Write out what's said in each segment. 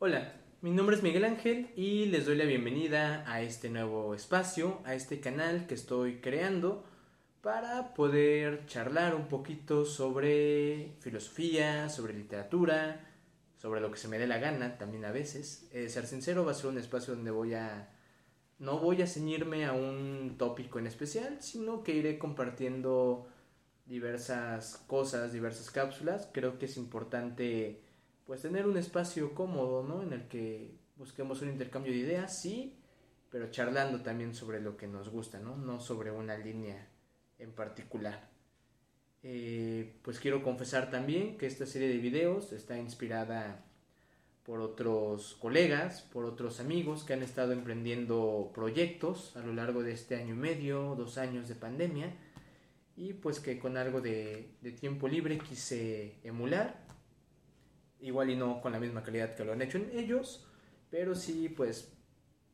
Hola, mi nombre es Miguel Ángel y les doy la bienvenida a este nuevo espacio, a este canal que estoy creando para poder charlar un poquito sobre filosofía, sobre literatura, sobre lo que se me dé la gana también a veces. Eh, ser sincero, va a ser un espacio donde voy a... No voy a ceñirme a un tópico en especial, sino que iré compartiendo diversas cosas, diversas cápsulas. Creo que es importante pues tener un espacio cómodo, ¿no? En el que busquemos un intercambio de ideas, sí, pero charlando también sobre lo que nos gusta, ¿no? No sobre una línea en particular. Eh, pues quiero confesar también que esta serie de videos está inspirada por otros colegas, por otros amigos que han estado emprendiendo proyectos a lo largo de este año y medio, dos años de pandemia, y pues que con algo de, de tiempo libre quise emular igual y no con la misma calidad que lo han hecho en ellos, pero sí pues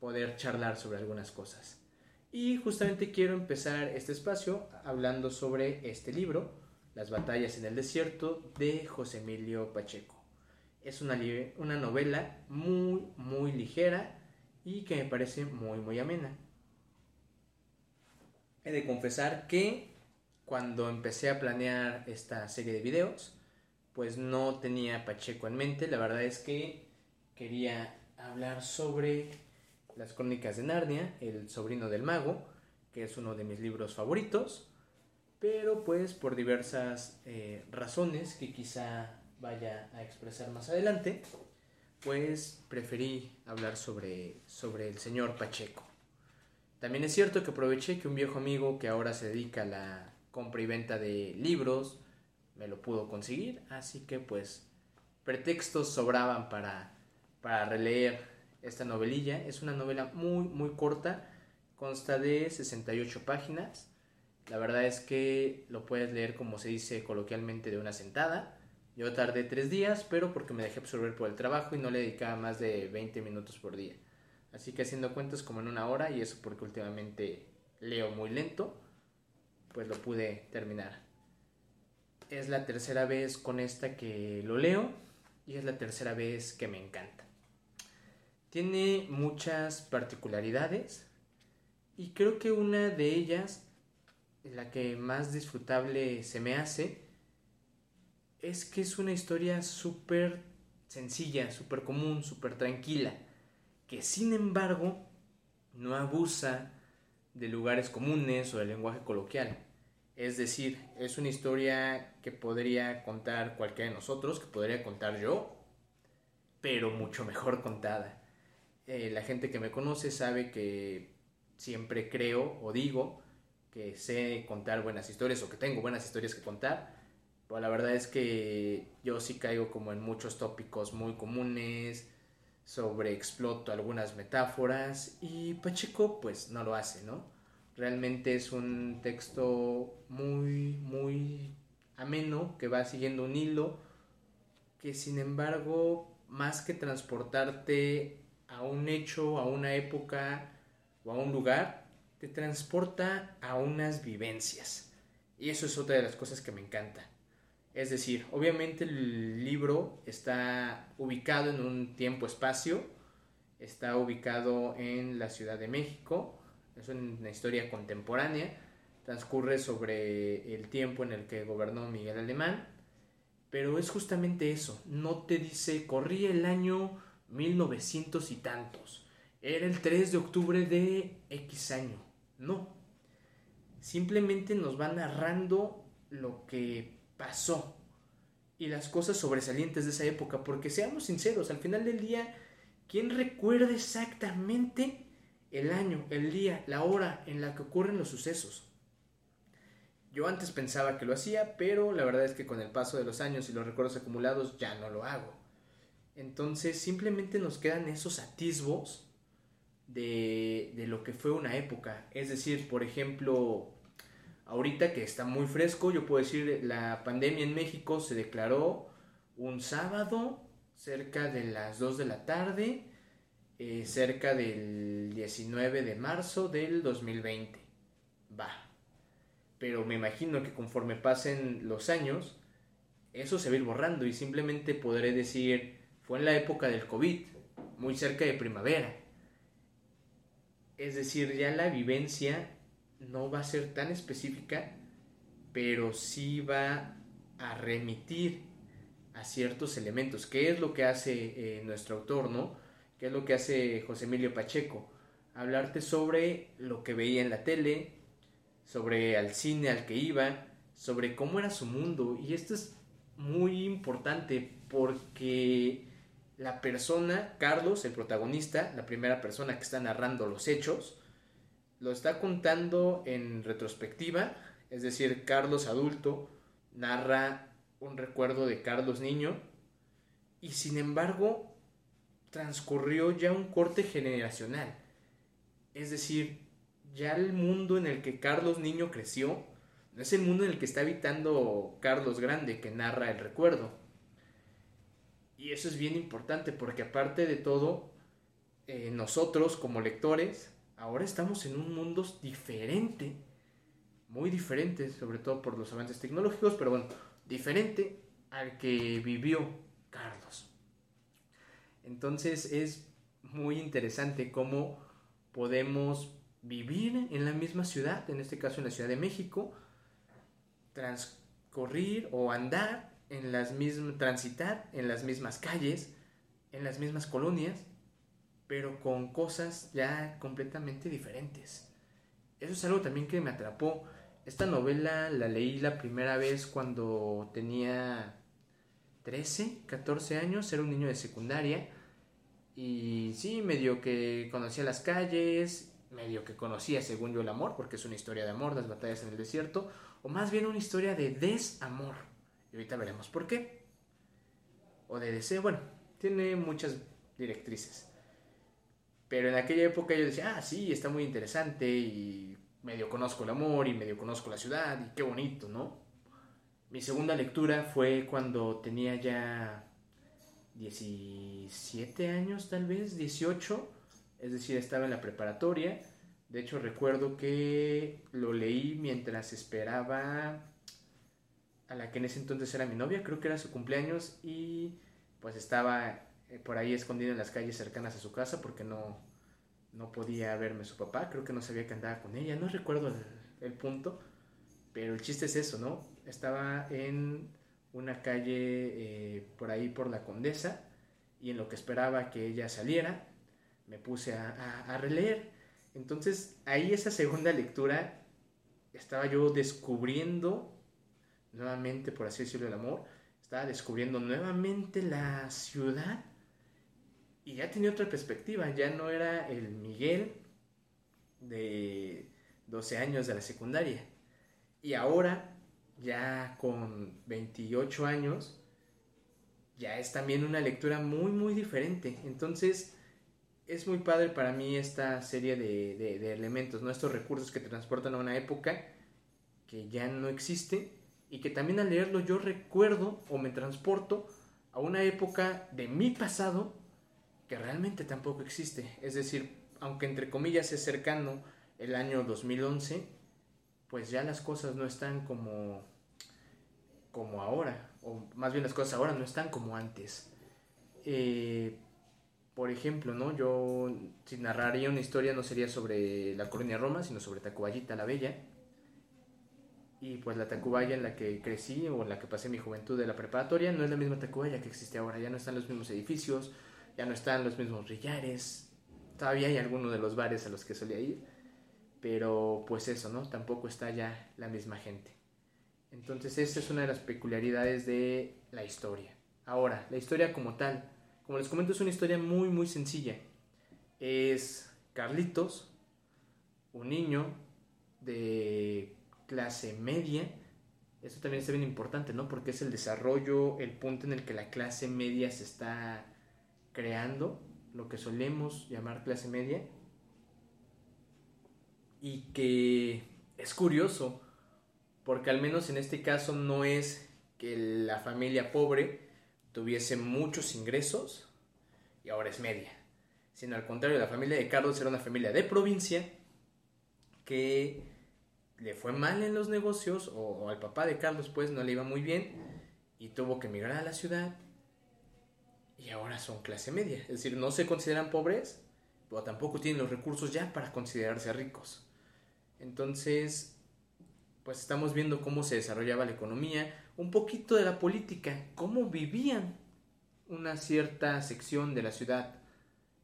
poder charlar sobre algunas cosas. Y justamente quiero empezar este espacio hablando sobre este libro, Las batallas en el desierto, de José Emilio Pacheco. Es una, una novela muy, muy ligera y que me parece muy, muy amena. He de confesar que cuando empecé a planear esta serie de videos, pues no tenía Pacheco en mente. La verdad es que quería hablar sobre las crónicas de Narnia, El sobrino del mago, que es uno de mis libros favoritos, pero pues por diversas eh, razones que quizá vaya a expresar más adelante, pues preferí hablar sobre, sobre el señor Pacheco. También es cierto que aproveché que un viejo amigo que ahora se dedica a la compra y venta de libros, me lo pudo conseguir, así que pues pretextos sobraban para, para releer esta novelilla. Es una novela muy muy corta, consta de 68 páginas. La verdad es que lo puedes leer como se dice coloquialmente de una sentada. Yo tardé tres días, pero porque me dejé absorber por el trabajo y no le dedicaba más de 20 minutos por día. Así que haciendo cuentas como en una hora, y eso porque últimamente leo muy lento, pues lo pude terminar es la tercera vez con esta que lo leo y es la tercera vez que me encanta. Tiene muchas particularidades y creo que una de ellas, la que más disfrutable se me hace, es que es una historia súper sencilla, súper común, súper tranquila, que sin embargo no abusa de lugares comunes o del lenguaje coloquial es decir, es una historia que podría contar cualquiera de nosotros, que podría contar yo, pero mucho mejor contada. Eh, la gente que me conoce sabe que siempre creo o digo que sé contar buenas historias o que tengo buenas historias que contar, pero la verdad es que yo sí caigo como en muchos tópicos muy comunes, sobre exploto algunas metáforas y Pacheco pues no lo hace, ¿no? Realmente es un texto muy, muy ameno, que va siguiendo un hilo, que sin embargo, más que transportarte a un hecho, a una época o a un lugar, te transporta a unas vivencias. Y eso es otra de las cosas que me encanta. Es decir, obviamente el libro está ubicado en un tiempo-espacio, está ubicado en la Ciudad de México, es una historia contemporánea, transcurre sobre el tiempo en el que gobernó Miguel Alemán, pero es justamente eso, no te dice corría el año 1900 y tantos, era el 3 de octubre de X año, no, simplemente nos va narrando lo que pasó y las cosas sobresalientes de esa época, porque seamos sinceros, al final del día, ¿quién recuerda exactamente el año, el día, la hora en la que ocurren los sucesos. Yo antes pensaba que lo hacía, pero la verdad es que con el paso de los años y los recuerdos acumulados ya no lo hago. Entonces simplemente nos quedan esos atisbos de, de lo que fue una época. Es decir, por ejemplo, ahorita que está muy fresco, yo puedo decir, la pandemia en México se declaró un sábado cerca de las 2 de la tarde eh, cerca del 19 de marzo del 2020. Va. Pero me imagino que conforme pasen los años, eso se va a ir borrando y simplemente podré decir fue en la época del COVID, muy cerca de primavera. Es decir, ya la vivencia no va a ser tan específica, pero sí va a remitir a ciertos elementos. ¿Qué es lo que hace eh, nuestro autor, no? ¿Qué es lo que hace José Emilio Pacheco? Hablarte sobre lo que veía en la tele, sobre al cine al que iba, sobre cómo era su mundo. Y esto es muy importante porque la persona, Carlos, el protagonista, la primera persona que está narrando los hechos, lo está contando en retrospectiva, es decir, Carlos adulto narra un recuerdo de Carlos niño y sin embargo transcurrió ya un corte generacional. Es decir, ya el mundo en el que Carlos niño creció no es el mundo en el que está habitando Carlos grande que narra el recuerdo. Y eso es bien importante porque aparte de todo, eh, nosotros como lectores ahora estamos en un mundo diferente, muy diferente, sobre todo por los avances tecnológicos, pero bueno, diferente al que vivió Carlos. Entonces es muy interesante cómo podemos vivir en la misma ciudad, en este caso en la Ciudad de México, transcurrir o andar en las mismas, transitar en las mismas calles, en las mismas colonias, pero con cosas ya completamente diferentes. Eso es algo también que me atrapó. Esta novela la leí la primera vez cuando tenía 13, 14 años, era un niño de secundaria. Y sí, medio que conocía las calles, medio que conocía, según yo, el amor, porque es una historia de amor, las batallas en el desierto, o más bien una historia de desamor. Y ahorita veremos por qué. O de deseo, bueno, tiene muchas directrices. Pero en aquella época yo decía, ah, sí, está muy interesante y medio conozco el amor y medio conozco la ciudad y qué bonito, ¿no? Mi segunda lectura fue cuando tenía ya 17 años, tal vez, 18, es decir, estaba en la preparatoria. De hecho, recuerdo que lo leí mientras esperaba a la que en ese entonces era mi novia, creo que era su cumpleaños y pues estaba eh, por ahí escondido en las calles cercanas a su casa porque no, no podía verme su papá, creo que no sabía que andaba con ella, no recuerdo el, punto, pero el chiste es eso, ¿no? Estaba en una calle eh, por ahí por la condesa y en lo que esperaba que ella saliera, me puse a, a, releer. Entonces ahí esa segunda lectura estaba yo descubriendo nuevamente, por así decirlo, el amor, estaba descubriendo nuevamente la ciudad y ya tenía otra perspectiva, ya no era el Miguel de 12 años de la secundaria. Y ahora, ya con 28 años, ya es también una lectura muy, muy diferente. Entonces, es muy padre para mí esta serie de, elementos, ¿no? estos recursos que te transportan a una época que ya no existe y que también al leerlo yo recuerdo o me transporto a una época de mi pasado que realmente tampoco existe. Es decir, aunque entre comillas es cercano el año 2011, pues ya las cosas no están como, como ahora, o más bien las cosas ahora no están como antes. Eh, por ejemplo, ¿no? Yo si narraría una historia no sería sobre la colonia Roma, sino sobre Tacubayita la Bella. Y pues la Tacubaya en la que crecí o en la que pasé mi juventud de la preparatoria no es la misma Tacubaya que existe ahora, ya no están los mismos edificios, ya no están los mismos rillares, todavía hay algunos de los bares a los que solía ir, pero pues eso, ¿no? Tampoco está ya la misma gente. Entonces esta es una de las peculiaridades de la historia. Ahora, la historia como tal, como les comento, es una historia muy, muy sencilla. Es Carlitos, un niño de clase media. Esto también es bien importante, ¿no? Porque es el desarrollo, el punto en el que la clase media se está creando lo que solemos llamar clase media y que es curioso porque al menos en este caso no es que la familia pobre tuviese muchos ingresos y ahora es media, sino al contrario, la familia de Carlos era una familia de provincia que le fue mal en los negocios o, al papá de Carlos pues no le iba muy bien y tuvo que emigrar a la ciudad y ahora son clase media. Es decir, no se consideran pobres, pero tampoco tienen los recursos ya para considerarse ricos. Entonces, pues estamos viendo cómo se desarrollaba la economía, un poquito de la política, cómo vivían una cierta sección de la ciudad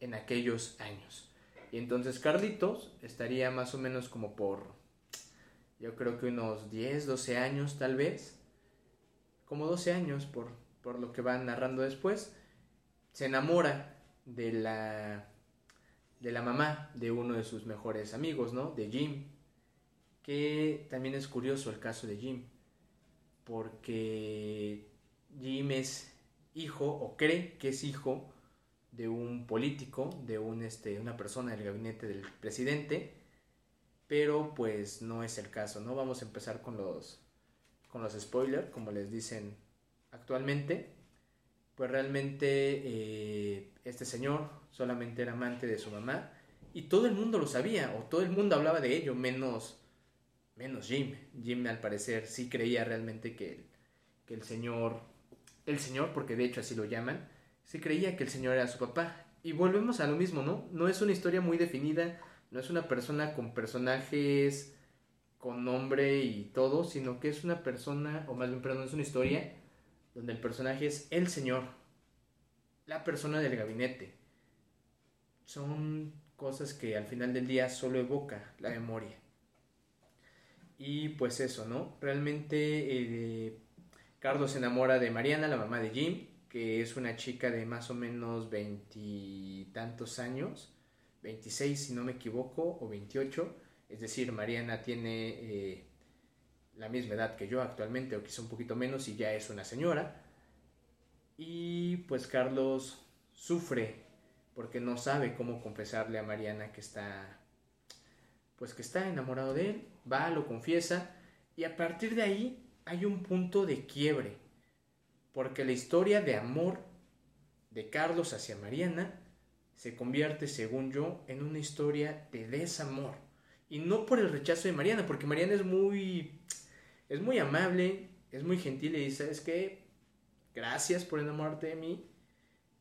en aquellos años. Y entonces Carlitos estaría más o menos como por, yo creo que unos 10, 12 años tal vez, como 12 años por, por lo que van narrando después, se enamora de la, de la mamá de uno de sus mejores amigos, ¿no? De Jim, que también es curioso el caso de Jim, porque Jim es hijo o cree que es hijo de un político, de un, este, una persona del gabinete del presidente, pero pues no es el caso, ¿no? Vamos a empezar con los, con los spoilers, como les dicen actualmente. Pues realmente eh, este señor solamente era amante de su mamá y todo el mundo lo sabía, o todo el mundo hablaba de ello, menos, menos Jim. Jim al parecer sí creía realmente que, que el señor, el señor, porque de hecho así lo llaman, se creía que el señor era su papá. Y volvemos a lo mismo, ¿no? No es una historia muy definida, no es una persona con personajes con nombre y todo, sino que es una persona, o más bien, perdón, es una historia donde el personaje es el señor, la persona del gabinete. Son cosas que al final del día solo evoca la memoria. Y pues eso, ¿no? Realmente eh, Carlos se enamora de Mariana, la mamá de Jim, que es una chica de más o menos veintitantos años, 26 si no me equivoco, o 28, es decir, Mariana tiene eh, la misma edad que yo actualmente, o quizá un poquito menos, y ya es una señora. Y pues Carlos sufre porque no sabe cómo confesarle a Mariana que está pues que está enamorado de él, va, lo confiesa y a partir de ahí hay un punto de quiebre porque la historia de amor de Carlos hacia Mariana se convierte, según yo, en una historia de desamor. Y no por el rechazo de Mariana, porque Mariana es muy, es muy amable, es muy gentil y dice, ¿sabes qué? Gracias por enamorarte de mí,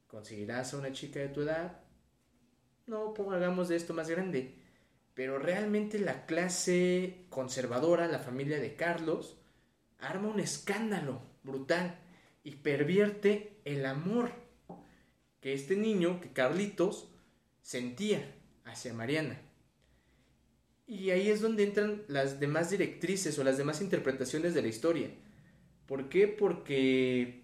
conseguirás a una chica de tu edad, no hagamos de esto más grande. Pero realmente la clase conservadora, la familia de Carlos, arma un escándalo brutal y pervierte el amor que este niño, que Carlitos, sentía hacia Mariana. Y ahí es donde entran las demás directrices o las demás interpretaciones de la historia. ¿Por qué? Porque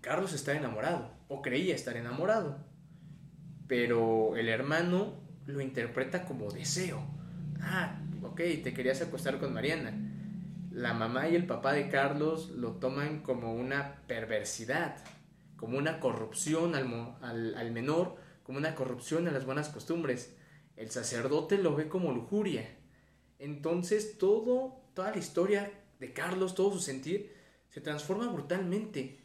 Carlos está enamorado, o creía estar enamorado, pero el hermano lo interpreta como deseo. Ah, ok, te querías acostar con Mariana la mamá y el papá de Carlos lo toman como una perversidad, como una corrupción al, menor, como una corrupción a las buenas costumbres. El sacerdote lo ve como lujuria. Entonces todo, toda la historia de Carlos, todo su sentir, se transforma brutalmente.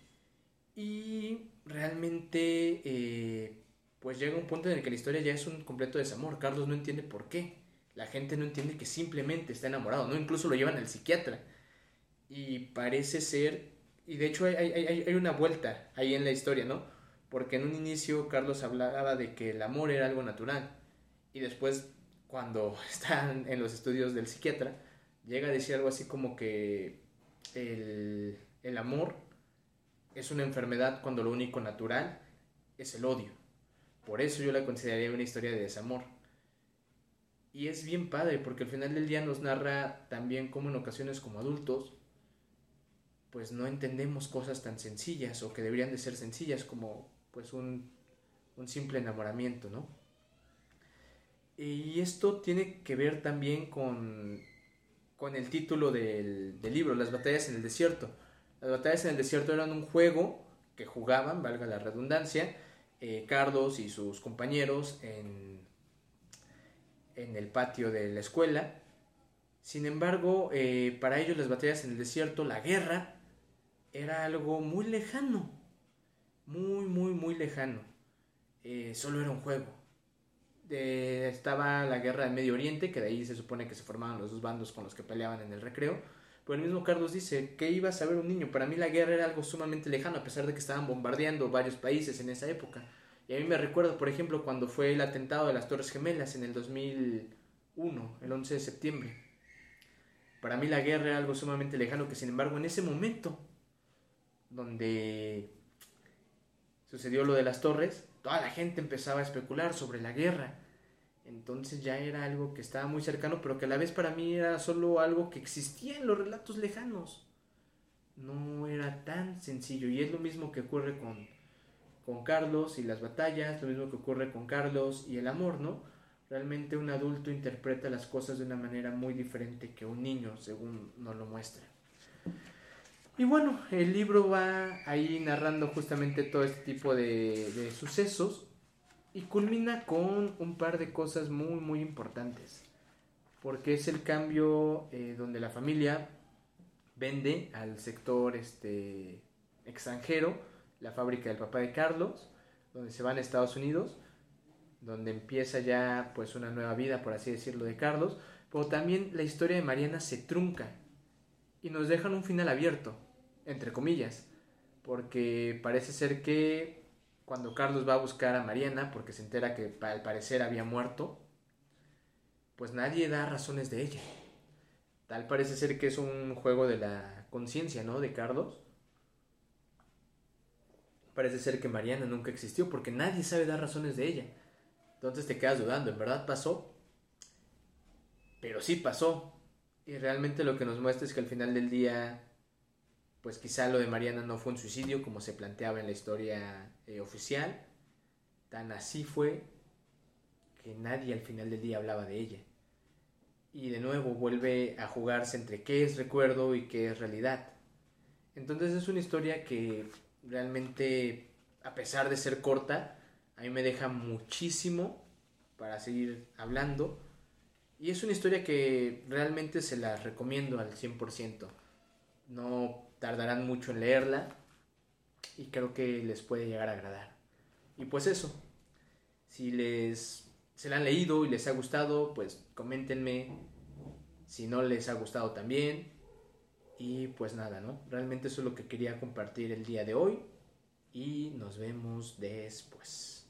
Y realmente, eh, pues llega un punto en el que la historia ya es un completo desamor. Carlos no entiende por qué. La gente no entiende que simplemente está enamorado, ¿no? Incluso lo llevan al psiquiatra. Y parece ser, y de hecho hay, hay, una vuelta ahí en la historia, ¿no? Porque en un inicio Carlos hablaba de que el amor era algo natural. Y después, cuando están en los estudios del psiquiatra, llega a decir algo así como que el, el amor es una enfermedad cuando lo único natural es el odio. Por eso yo la consideraría una historia de desamor. Y es bien padre porque al final del día nos narra también como en ocasiones como adultos, pues no entendemos cosas tan sencillas o que deberían de ser sencillas como pues un, simple enamoramiento, ¿no? Y esto tiene que ver también con, con el título del, libro, Las batallas en el desierto. Las batallas en el desierto eran un juego que jugaban, valga la redundancia, eh, Carlos y sus compañeros en, en el patio de la escuela. Sin embargo, eh, para ellos las batallas en el desierto, la guerra, era algo muy lejano. Muy, muy, muy lejano. Eh, solo era un juego. estaba la guerra del Medio Oriente, que de ahí se supone que se formaban los dos bandos con los que peleaban en el recreo. Pero el mismo Carlos dice, ¿qué iba a saber un niño? Para mí la guerra era algo sumamente lejano, a pesar de que estaban bombardeando varios países en esa época. Y a mí me recuerda, por ejemplo, cuando fue el atentado de las Torres Gemelas en el 2001, el 11 de septiembre. Para mí la guerra era algo sumamente lejano que, sin embargo, en ese momento, donde sucedió lo de las torres, toda la gente empezaba a especular sobre la guerra entonces ya era algo que estaba muy cercano, pero que a la vez para mí era solo algo que existía en los relatos lejanos. No era tan sencillo. Y es lo mismo que ocurre con, con Carlos y las batallas, lo mismo que ocurre con Carlos y el amor, ¿no? Realmente un adulto interpreta las cosas de una manera muy diferente que un niño, según nos lo muestra. Y bueno, el libro va ahí narrando justamente todo este tipo de, de sucesos y culmina con un par de cosas muy, muy importantes. Porque es el cambio eh, donde la familia vende al sector este, extranjero la fábrica del papá de Carlos, donde se van a Estados Unidos, donde empieza ya pues una nueva vida, por así decirlo, de Carlos, pero también la historia de Mariana se trunca y nos dejan un final abierto, entre comillas, porque parece ser que cuando Carlos va a buscar a Mariana porque se entera que al parecer había muerto, pues nadie da razones de ella. Tal parece ser que es un juego de la conciencia, ¿no? De Carlos. Parece ser que Mariana nunca existió porque nadie sabe dar razones de ella. Entonces te quedas dudando, ¿en verdad pasó? Pero sí pasó. Y realmente lo que nos muestra es que al final del día pues quizá lo de Mariana no fue un suicidio como se planteaba en la historia eh, oficial. Tan así fue que nadie al final del día hablaba de ella. Y de nuevo vuelve a jugarse entre qué es recuerdo y qué es realidad. Entonces es una historia que realmente, a pesar de ser corta, a mí me deja muchísimo para seguir hablando. Y es una historia que realmente se la recomiendo al 100%. No tardarán mucho en leerla y creo que les puede llegar a agradar. Y pues eso, si les se la han leído y les ha gustado, pues coméntenme si no les ha gustado también. Y pues nada, ¿no? Realmente eso es lo que quería compartir el día de hoy y nos vemos después.